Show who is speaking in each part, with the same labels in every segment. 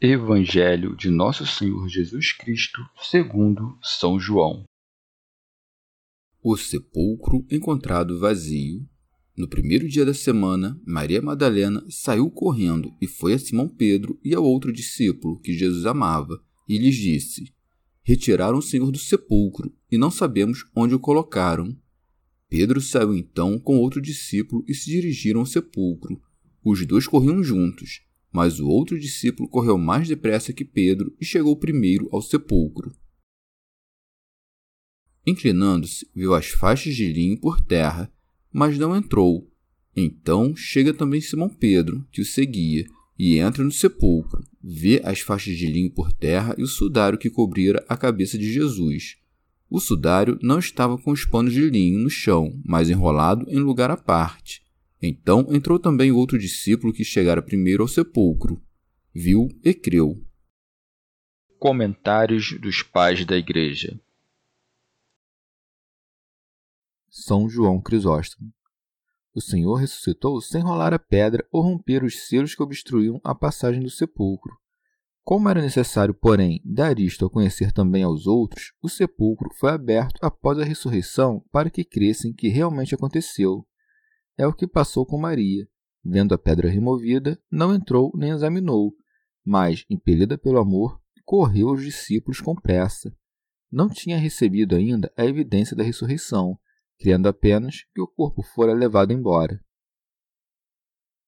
Speaker 1: Evangelho de Nosso Senhor Jesus Cristo, segundo São João.
Speaker 2: O sepulcro encontrado vazio. No primeiro dia da semana, Maria Madalena saiu correndo e foi a Simão Pedro e ao outro discípulo que Jesus amava, e lhes disse: Retiraram o Senhor do sepulcro e não sabemos onde o colocaram. Pedro saiu então com outro discípulo e se dirigiram ao sepulcro. Os dois corriam juntos mas o outro discípulo correu mais depressa que Pedro e chegou primeiro ao sepulcro. Inclinando-se, viu as faixas de linho por terra, mas não entrou. Então chega também Simão Pedro, que o seguia, e entra no sepulcro, vê as faixas de linho por terra e o sudário que cobrira a cabeça de Jesus. O sudário não estava com os panos de linho no chão, mas enrolado em lugar à parte. Então entrou também o outro discípulo que chegara primeiro ao sepulcro. Viu e creu.
Speaker 1: Comentários dos Pais da Igreja
Speaker 3: São João Crisóstomo O Senhor ressuscitou sem rolar a pedra ou romper os selos que obstruíam a passagem do sepulcro. Como era necessário, porém, dar isto a conhecer também aos outros, o sepulcro foi aberto após a ressurreição para que crescem que realmente aconteceu é o que passou com Maria. Vendo a pedra removida, não entrou nem examinou, mas, impelida pelo amor, correu aos discípulos com pressa. Não tinha recebido ainda a evidência da ressurreição, crendo apenas que o corpo fora levado embora.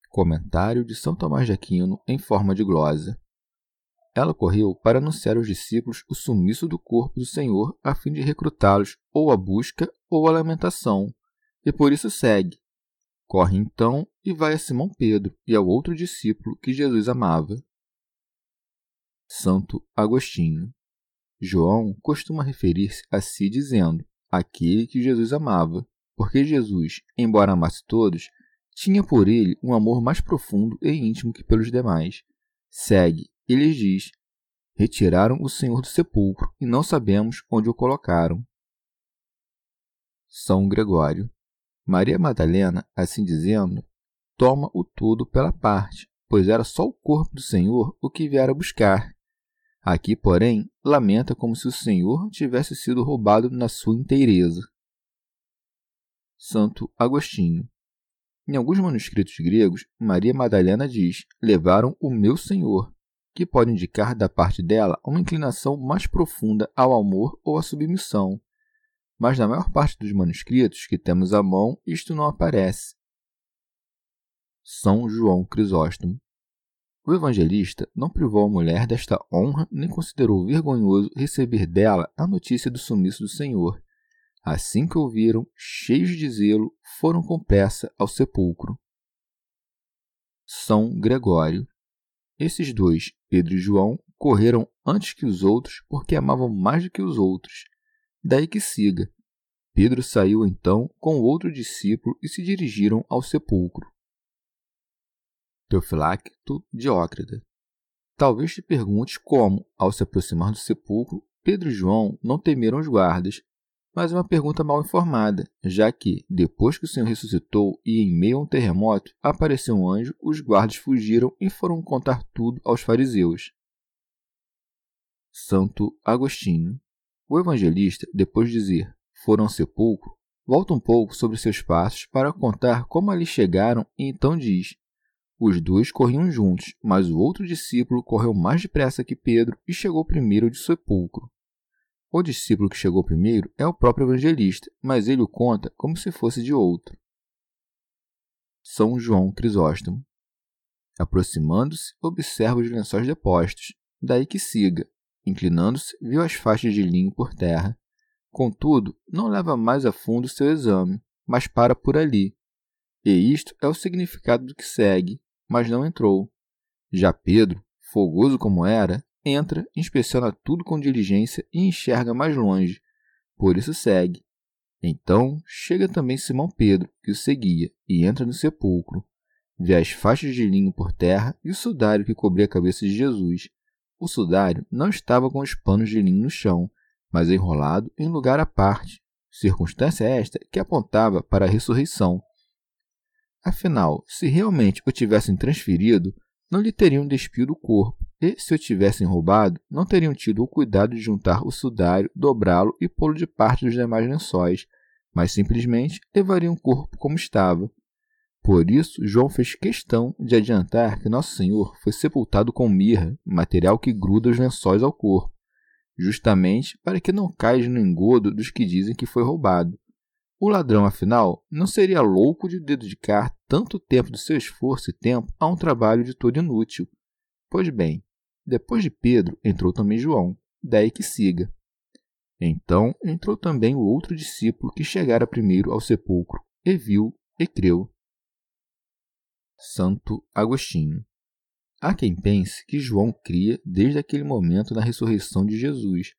Speaker 3: Comentário de São Tomás de Aquino em forma de glosa. Ela correu para anunciar aos discípulos o sumiço do corpo do Senhor a fim de recrutá-los ou à busca ou à lamentação, e por isso segue, Corre então e vai a Simão Pedro e ao outro discípulo que Jesus amava. Santo Agostinho. João costuma referir-se a si dizendo: aquele que Jesus amava, porque Jesus, embora amasse todos, tinha por ele um amor mais profundo e íntimo que pelos demais. Segue e lhes diz: Retiraram o Senhor do sepulcro e não sabemos onde o colocaram. São Gregório. Maria Madalena, assim dizendo, toma o tudo pela parte, pois era só o corpo do Senhor o que viera buscar. Aqui, porém, lamenta como se o Senhor tivesse sido roubado na sua inteireza. Santo Agostinho. Em alguns manuscritos gregos, Maria Madalena diz: Levaram o meu Senhor, que pode indicar da parte dela uma inclinação mais profunda ao amor ou à submissão, mas na maior parte dos manuscritos que temos à mão isto não aparece. São João Crisóstomo. O evangelista não privou a mulher desta honra nem considerou vergonhoso receber dela a notícia do sumiço do Senhor. Assim que ouviram, cheios de zelo, foram com pressa ao sepulcro. São Gregório. Esses dois, Pedro e João, correram antes que os outros porque amavam mais do que os outros Daí que siga. Pedro saiu então com outro discípulo e se dirigiram ao sepulcro. Teofilacto Diócrida. Talvez te perguntes como, ao se aproximar do sepulcro, Pedro e João não temeram os guardas, mas uma pergunta mal informada, já que, depois que o Senhor ressuscitou e em meio a um terremoto apareceu um anjo, os guardas fugiram e foram contar tudo aos fariseus. Santo Agostinho o evangelista, depois de dizer foram ao sepulcro, volta um pouco sobre seus passos para contar como ali chegaram e então diz: Os dois corriam juntos, mas o outro discípulo correu mais depressa que Pedro e chegou primeiro de sepulcro. O discípulo que chegou primeiro é o próprio evangelista, mas ele o conta como se fosse de outro. São João Crisóstomo. Aproximando-se, observa os lençóis depostos, daí que siga. Inclinando-se, viu as faixas de linho por terra. Contudo, não leva mais a fundo seu exame, mas para por ali. E isto é o significado do que segue, mas não entrou. Já Pedro, fogoso como era, entra, inspeciona tudo com diligência e enxerga mais longe. Por isso segue. Então chega também Simão Pedro, que o seguia, e entra no sepulcro. Vê as faixas de linho por terra e o sudário que cobria a cabeça de Jesus. O sudário não estava com os panos de linho no chão, mas enrolado em lugar à parte, circunstância esta que apontava para a ressurreição. Afinal, se realmente o tivessem transferido, não lhe teriam despido o corpo, e, se o tivessem roubado, não teriam tido o cuidado de juntar o sudário, dobrá-lo e pô-lo de parte dos demais lençóis, mas simplesmente levariam o corpo como estava. Por isso, João fez questão de adiantar que Nosso Senhor foi sepultado com mirra, material que gruda os lençóis ao corpo, justamente para que não caia no engodo dos que dizem que foi roubado. O ladrão, afinal, não seria louco de dedicar tanto tempo do seu esforço e tempo a um trabalho de todo inútil. Pois bem, depois de Pedro entrou também João, daí que siga. Então entrou também o outro discípulo que chegara primeiro ao sepulcro, e viu e creu. Santo Agostinho. Há quem pense que João cria desde aquele momento na ressurreição de Jesus,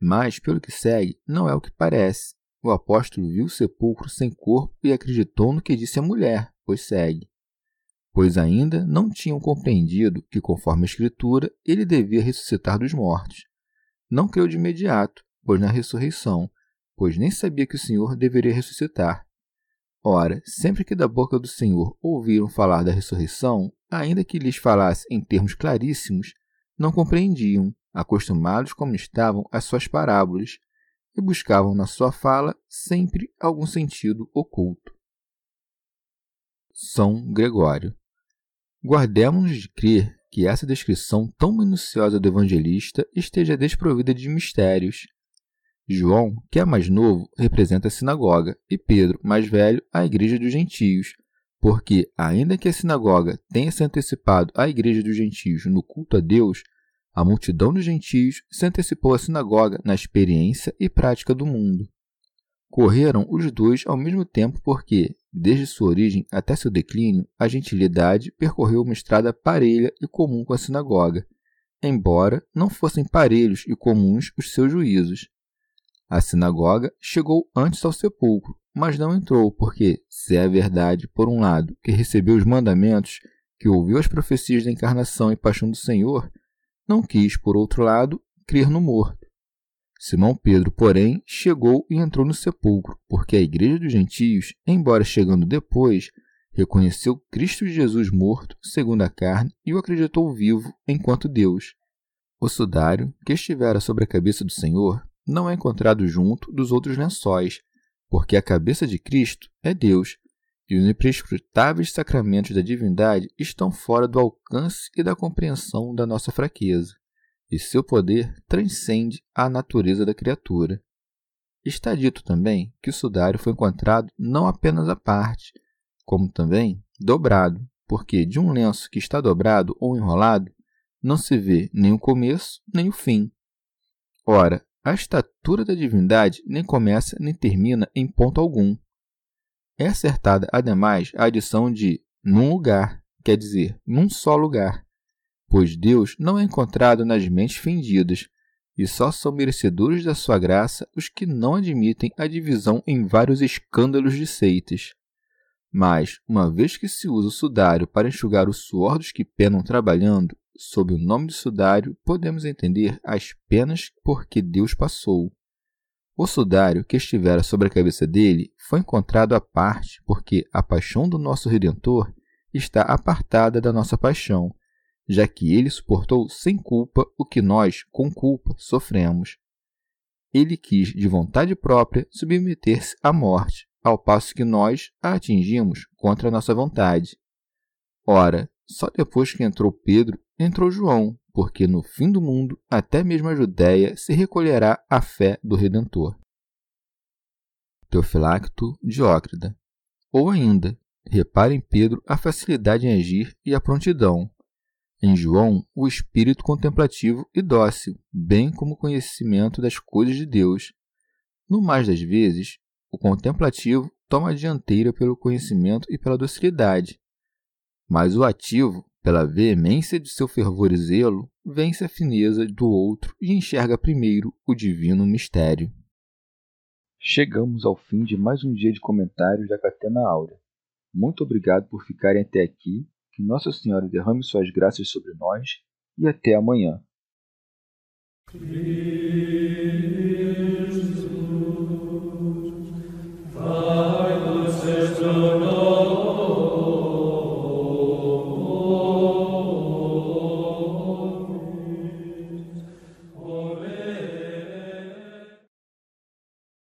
Speaker 3: mas, pelo que segue, não é o que parece. O apóstolo viu o sepulcro sem corpo e acreditou no que disse a mulher, pois segue. Pois ainda não tinham compreendido que, conforme a Escritura, ele devia ressuscitar dos mortos. Não creu de imediato, pois na ressurreição, pois nem sabia que o Senhor deveria ressuscitar. Ora, sempre que da boca do Senhor ouviram falar da ressurreição, ainda que lhes falasse em termos claríssimos, não compreendiam, acostumados como estavam às suas parábolas, e buscavam na sua fala sempre algum sentido oculto. São Gregório. Guardemos-nos de crer que essa descrição tão minuciosa do evangelista esteja desprovida de mistérios. João, que é mais novo, representa a sinagoga, e Pedro, mais velho, a igreja dos gentios, porque, ainda que a sinagoga tenha se antecipado à igreja dos gentios no culto a Deus, a multidão dos gentios se antecipou à sinagoga na experiência e prática do mundo. Correram os dois ao mesmo tempo porque, desde sua origem até seu declínio, a gentilidade percorreu uma estrada parelha e comum com a sinagoga, embora não fossem parelhos e comuns os seus juízos. A sinagoga chegou antes ao sepulcro, mas não entrou, porque, se é verdade, por um lado, que recebeu os mandamentos, que ouviu as profecias da encarnação e paixão do Senhor, não quis, por outro lado, crer no morto. Simão Pedro, porém, chegou e entrou no sepulcro, porque a igreja dos gentios, embora chegando depois, reconheceu Cristo Jesus morto, segundo a carne, e o acreditou vivo enquanto Deus. O sudário, que estivera sobre a cabeça do Senhor, não é encontrado junto dos outros lençóis, porque a cabeça de Cristo é Deus, e os imprescrutáveis sacramentos da divindade estão fora do alcance e da compreensão da nossa fraqueza, e seu poder transcende a natureza da criatura. Está dito também que o sudário foi encontrado não apenas à parte, como também dobrado, porque de um lenço que está dobrado ou enrolado não se vê nem o começo nem o fim. Ora, a estatura da divindade nem começa nem termina em ponto algum, é acertada, ademais, a adição de num lugar, quer dizer, num só lugar, pois Deus não é encontrado nas mentes fendidas, e só são merecedores da sua graça os que não admitem a divisão em vários escândalos de seitas. Mas, uma vez que se usa o sudário para enxugar o suor dos que penam trabalhando, sob o nome de sudário, podemos entender as penas por que Deus passou. O sudário que estivera sobre a cabeça dele foi encontrado à parte, porque a paixão do nosso Redentor está apartada da nossa paixão, já que ele suportou sem culpa o que nós, com culpa, sofremos. Ele quis, de vontade própria, submeter-se à morte, ao passo que nós a atingimos contra a nossa vontade. Ora, Só depois que entrou Pedro, entrou João, porque no fim do mundo, até mesmo a Judéia se recolherá à fé do Redentor. Teofilacto Diócrida. Ou ainda, repare em Pedro a facilidade em agir e a prontidão. Em João, o espírito contemplativo e dócil, bem como o conhecimento das coisas de Deus. No mais das vezes, o contemplativo toma a dianteira pelo conhecimento e pela docilidade, mas o ativo, pela veemência de seu fervor e zelo, vence a fineza do outro e enxerga primeiro o divino mistério.
Speaker 1: Chegamos ao fim de mais um dia de comentários da Catena Áurea. Muito obrigado por ficarem até aqui, que Nossa Senhora derrame suas graças sobre nós e até amanhã.